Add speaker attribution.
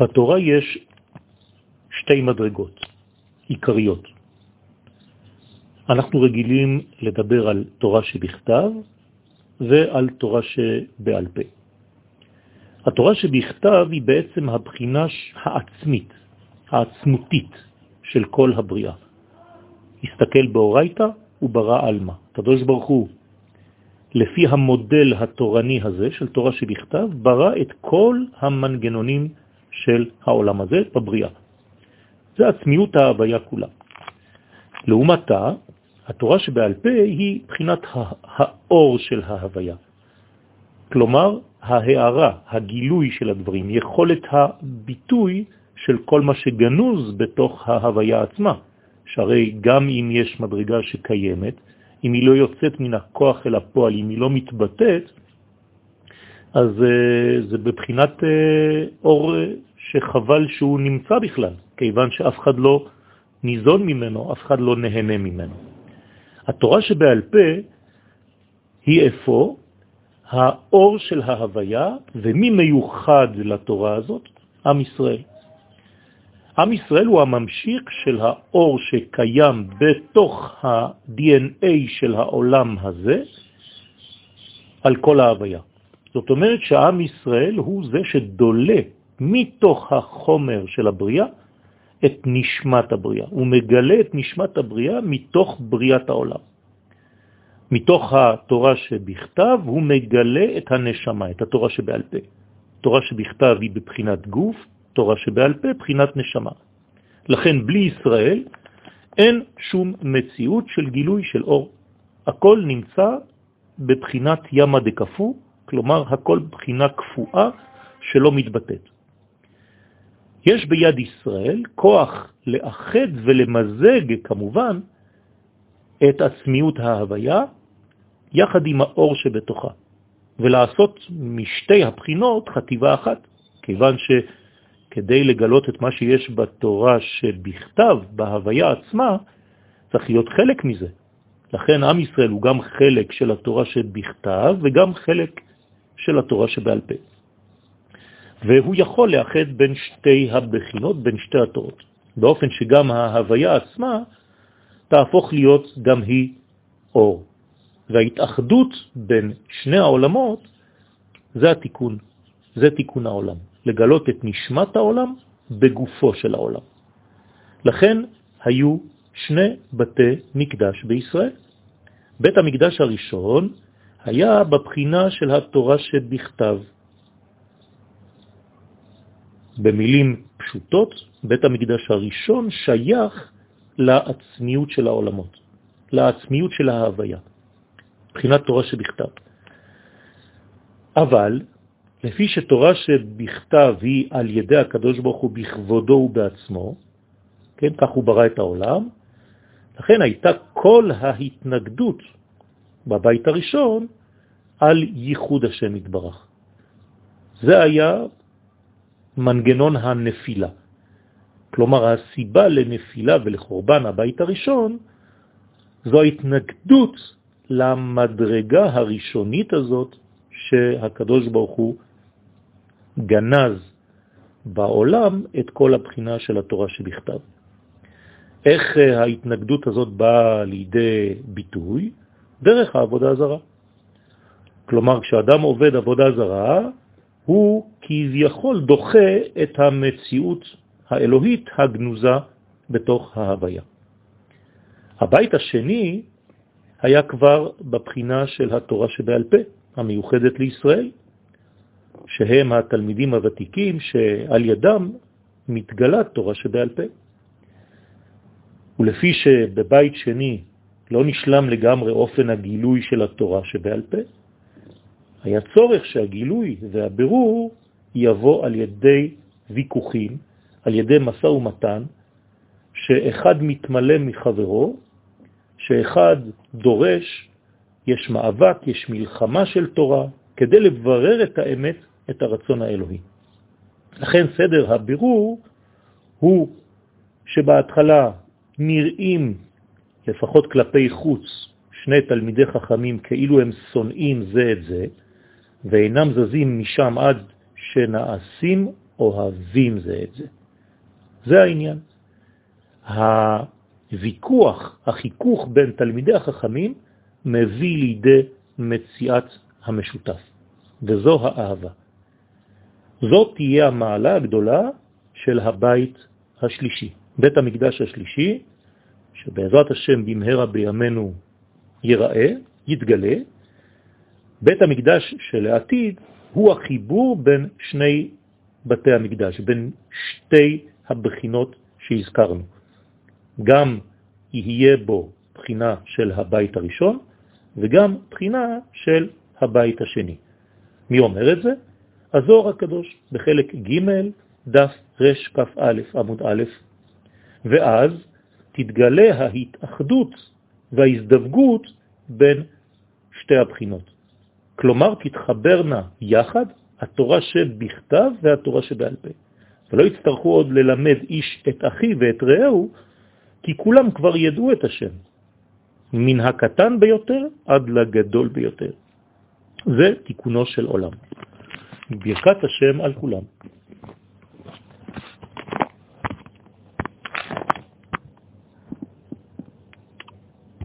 Speaker 1: בתורה יש שתי מדרגות עיקריות. אנחנו רגילים לדבר על תורה שבכתב ועל תורה שבעל פה. התורה שבכתב היא בעצם הבחינה העצמית, העצמותית של כל הבריאה. הסתכל באורייתא וברא אלמה. קדוש ברוך הוא, לפי המודל התורני הזה של תורה שבכתב, ברא את כל המנגנונים של העולם הזה בבריאה. זה עצמיות ההוויה כולה. לעומתה, התורה שבעל פה היא בחינת האור של ההוויה. כלומר, ההערה, הגילוי של הדברים, יכולת הביטוי של כל מה שגנוז בתוך ההוויה עצמה. שהרי גם אם יש מדרגה שקיימת, אם היא לא יוצאת מן הכוח אל הפועל, אם היא לא מתבטאת, אז uh, זה בבחינת uh, אור uh, שחבל שהוא נמצא בכלל, כיוון שאף אחד לא ניזון ממנו, אף אחד לא נהנה ממנו. התורה שבעל פה היא איפה האור של ההוויה, ומי מיוחד לתורה הזאת? עם ישראל. עם ישראל הוא הממשיך של האור שקיים בתוך ה-DNA של העולם הזה על כל ההוויה. זאת אומרת שהעם ישראל הוא זה שדולה מתוך החומר של הבריאה את נשמת הבריאה. הוא מגלה את נשמת הבריאה מתוך בריאת העולם. מתוך התורה שבכתב הוא מגלה את הנשמה, את התורה שבעל פה. תורה שבכתב היא בבחינת גוף, תורה שבעל פה בחינת נשמה. לכן בלי ישראל אין שום מציאות של גילוי של אור. הכל נמצא בבחינת ימה דקפו, כלומר הכל בבחינה קפואה שלא מתבטאת. יש ביד ישראל כוח לאחד ולמזג כמובן את עצמיות ההוויה יחד עם האור שבתוכה, ולעשות משתי הבחינות חטיבה אחת, כיוון שכדי לגלות את מה שיש בתורה שבכתב, בהוויה עצמה, צריך להיות חלק מזה. לכן עם ישראל הוא גם חלק של התורה שבכתב וגם חלק של התורה שבעל פה. והוא יכול לאחד בין שתי הבחינות, בין שתי התורות, באופן שגם ההוויה עצמה תהפוך להיות גם היא אור. וההתאחדות בין שני העולמות זה התיקון, זה תיקון העולם, לגלות את נשמת העולם בגופו של העולם. לכן היו שני בתי מקדש בישראל. בית המקדש הראשון היה בבחינה של התורה שבכתב. במילים פשוטות, בית המקדש הראשון שייך לעצמיות של העולמות, לעצמיות של ההוויה. מבחינת תורה שבכתב. אבל לפי שתורה שבכתב היא על ידי הקדוש ברוך הוא בכבודו ובעצמו, כן, כך הוא ברא את העולם, לכן הייתה כל ההתנגדות בבית הראשון על ייחוד השם יתברך. זה היה מנגנון הנפילה. כלומר, הסיבה לנפילה ולחורבן הבית הראשון זו ההתנגדות למדרגה הראשונית הזאת שהקדוש ברוך הוא גנז בעולם את כל הבחינה של התורה שבכתב. איך אה, ההתנגדות הזאת באה לידי ביטוי? דרך העבודה הזרה. כלומר, כשאדם עובד עבודה זרה, הוא כביכול דוחה את המציאות האלוהית הגנוזה בתוך ההוויה. הבית השני היה כבר בבחינה של התורה שבעל פה, המיוחדת לישראל, שהם התלמידים הוותיקים שעל ידם מתגלה תורה שבעל פה. ולפי שבבית שני לא נשלם לגמרי אופן הגילוי של התורה שבעל פה, היה צורך שהגילוי והבירור יבוא על ידי ויכוחים, על ידי מסע ומתן, שאחד מתמלא מחברו שאחד דורש, יש מאבק, יש מלחמה של תורה, כדי לברר את האמת, את הרצון האלוהי. לכן סדר הבירור הוא שבהתחלה נראים, לפחות כלפי חוץ, שני תלמידי חכמים כאילו הם שונאים זה את זה, ואינם זזים משם עד שנעשים אוהבים זה את זה. זה העניין. הוויכוח, החיכוך בין תלמידי החכמים, מביא לידי מציאת המשותף, וזו האהבה. זאת תהיה המעלה הגדולה של הבית השלישי. בית המקדש השלישי, שבעזרת השם במהרה בימינו ייראה, יתגלה, בית המקדש של העתיד הוא החיבור בין שני בתי המקדש, בין שתי הבחינות שהזכרנו. גם יהיה בו בחינה של הבית הראשון וגם בחינה של הבית השני. מי אומר את זה? הזוהר הקדוש בחלק ג' דף רכ"א עמוד א', ואז תתגלה ההתאחדות וההזדווגות בין שתי הבחינות. כלומר, תתחברנה יחד התורה שבכתב והתורה שבעל פה. ולא יצטרכו עוד ללמד איש את אחי ואת רעהו, כי כולם כבר ידעו את השם, מן הקטן ביותר עד לגדול ביותר. זה תיקונו של עולם. ברכת השם על כולם.